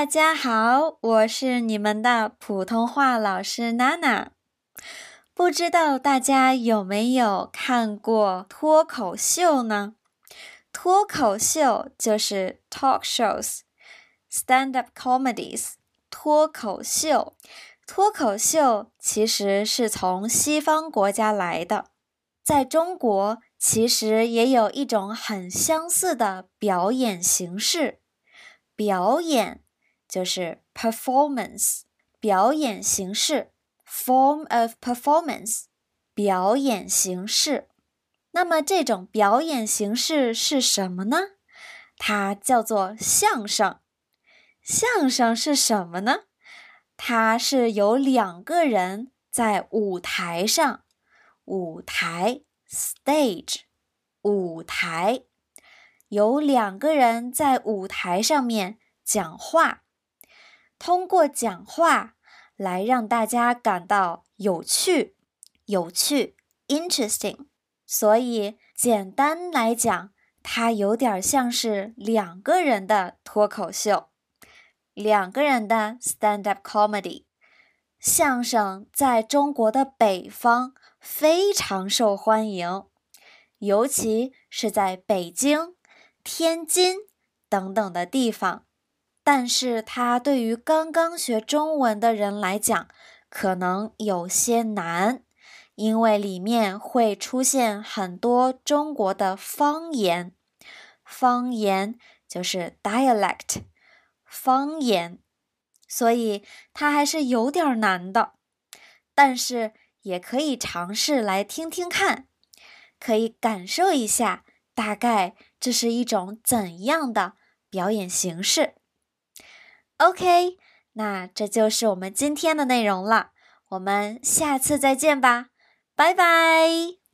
大家好，我是你们的普通话老师娜娜。不知道大家有没有看过脱口秀呢？脱口秀就是 talk shows、stand up comedies。脱口秀，脱口秀其实是从西方国家来的，在中国其实也有一种很相似的表演形式，表演。就是 performance 表演形式，form of performance 表演形式。那么这种表演形式是什么呢？它叫做相声。相声是什么呢？它是有两个人在舞台上，舞台 stage 舞台有两个人在舞台上面讲话。通过讲话来让大家感到有趣，有趣，interesting。所以简单来讲，它有点像是两个人的脱口秀，两个人的 stand-up comedy。相声在中国的北方非常受欢迎，尤其是在北京、天津等等的地方。但是它对于刚刚学中文的人来讲，可能有些难，因为里面会出现很多中国的方言，方言就是 dialect，方言，所以它还是有点难的。但是也可以尝试来听听看，可以感受一下，大概这是一种怎样的表演形式。OK，那这就是我们今天的内容了。我们下次再见吧，拜拜。